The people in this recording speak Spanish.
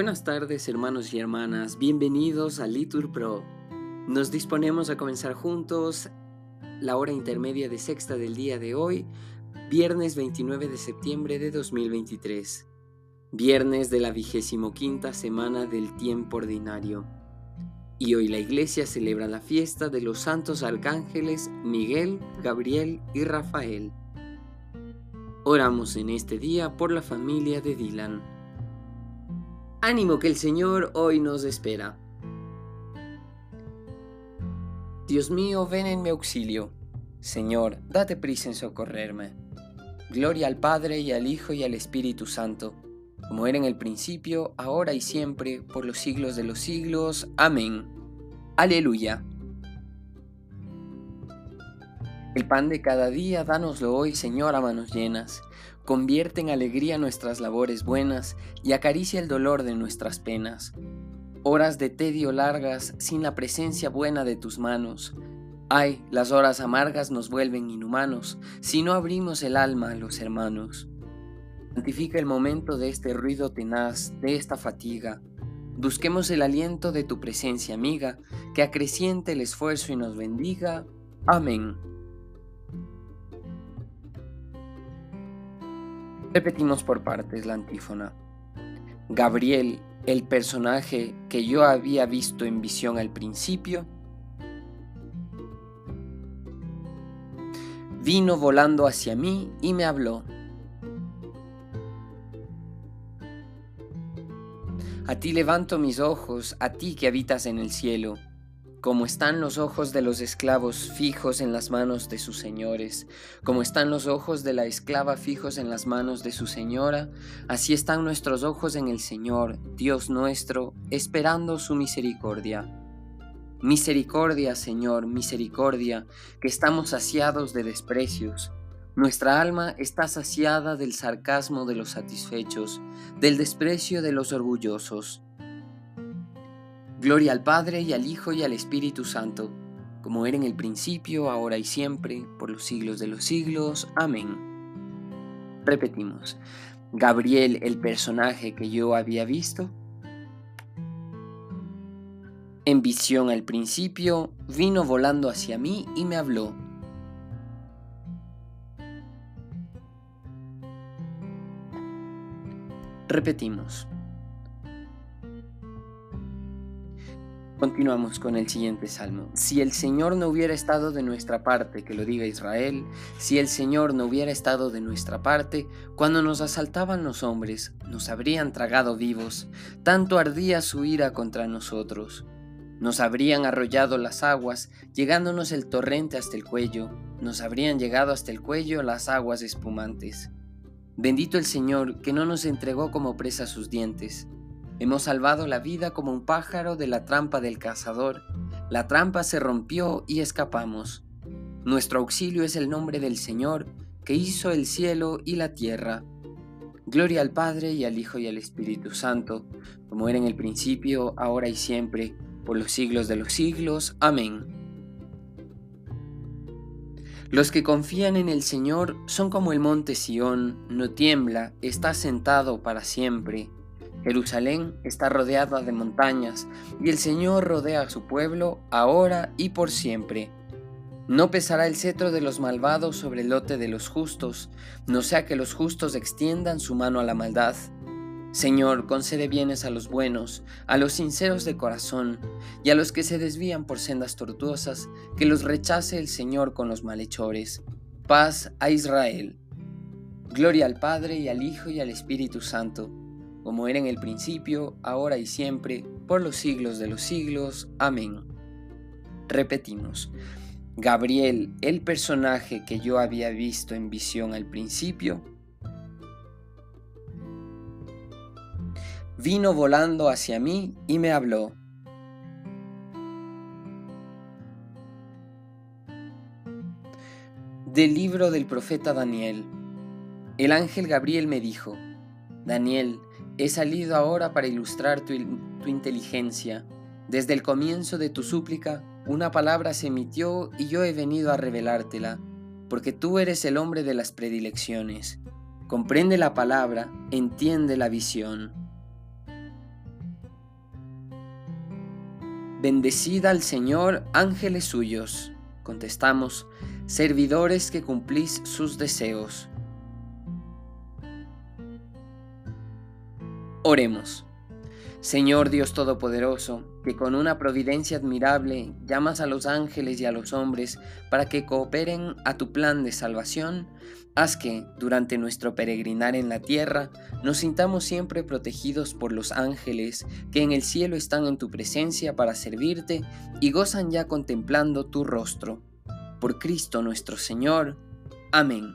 Buenas tardes hermanos y hermanas, bienvenidos a Litur Pro. Nos disponemos a comenzar juntos la hora intermedia de sexta del día de hoy, viernes 29 de septiembre de 2023, viernes de la vigésimo quinta semana del tiempo ordinario. Y hoy la iglesia celebra la fiesta de los santos arcángeles Miguel, Gabriel y Rafael. Oramos en este día por la familia de Dylan. Ánimo que el Señor hoy nos espera. Dios mío, ven en mi auxilio. Señor, date prisa en socorrerme. Gloria al Padre y al Hijo y al Espíritu Santo, como era en el principio, ahora y siempre, por los siglos de los siglos. Amén. Aleluya. El pan de cada día, dánoslo hoy, Señor, a manos llenas convierte en alegría nuestras labores buenas y acaricia el dolor de nuestras penas. Horas de tedio largas sin la presencia buena de tus manos. Ay, las horas amargas nos vuelven inhumanos si no abrimos el alma a los hermanos. Santifica el momento de este ruido tenaz, de esta fatiga. Busquemos el aliento de tu presencia amiga, que acreciente el esfuerzo y nos bendiga. Amén. Repetimos por partes la antífona. Gabriel, el personaje que yo había visto en visión al principio, vino volando hacia mí y me habló. A ti levanto mis ojos, a ti que habitas en el cielo como están los ojos de los esclavos fijos en las manos de sus señores, como están los ojos de la esclava fijos en las manos de su señora, así están nuestros ojos en el Señor, Dios nuestro, esperando su misericordia. Misericordia, Señor, misericordia, que estamos saciados de desprecios. Nuestra alma está saciada del sarcasmo de los satisfechos, del desprecio de los orgullosos. Gloria al Padre y al Hijo y al Espíritu Santo, como era en el principio, ahora y siempre, por los siglos de los siglos. Amén. Repetimos, Gabriel, el personaje que yo había visto, en visión al principio, vino volando hacia mí y me habló. Repetimos. Continuamos con el siguiente salmo. Si el Señor no hubiera estado de nuestra parte, que lo diga Israel, si el Señor no hubiera estado de nuestra parte, cuando nos asaltaban los hombres, nos habrían tragado vivos, tanto ardía su ira contra nosotros. Nos habrían arrollado las aguas, llegándonos el torrente hasta el cuello, nos habrían llegado hasta el cuello las aguas espumantes. Bendito el Señor, que no nos entregó como presa sus dientes Hemos salvado la vida como un pájaro de la trampa del cazador. La trampa se rompió y escapamos. Nuestro auxilio es el nombre del Señor, que hizo el cielo y la tierra. Gloria al Padre y al Hijo y al Espíritu Santo, como era en el principio, ahora y siempre, por los siglos de los siglos. Amén. Los que confían en el Señor son como el monte Sión, no tiembla, está sentado para siempre. Jerusalén está rodeada de montañas, y el Señor rodea a su pueblo ahora y por siempre. No pesará el cetro de los malvados sobre el lote de los justos, no sea que los justos extiendan su mano a la maldad. Señor, concede bienes a los buenos, a los sinceros de corazón, y a los que se desvían por sendas tortuosas, que los rechace el Señor con los malhechores. Paz a Israel. Gloria al Padre y al Hijo y al Espíritu Santo como era en el principio, ahora y siempre, por los siglos de los siglos. Amén. Repetimos, Gabriel, el personaje que yo había visto en visión al principio, vino volando hacia mí y me habló. Del libro del profeta Daniel. El ángel Gabriel me dijo, Daniel, He salido ahora para ilustrar tu, inteligencia. Desde el comienzo de tu súplica, una palabra se emitió y yo he venido a revelártela, porque tú eres el hombre de las predilecciones. Comprende la palabra, entiende la visión. Bendecid al Señor, ángeles suyos. Contestamos, servidores que cumplís sus deseos. Oremos. Señor Dios Todopoderoso, que con una providencia admirable llamas a los ángeles y a los hombres para que cooperen a tu plan de salvación, haz que, durante nuestro peregrinar en la tierra, nos sintamos siempre protegidos por los ángeles que en el cielo están en tu presencia para servirte y gozan ya contemplando tu rostro. Por Cristo nuestro Señor. Amén.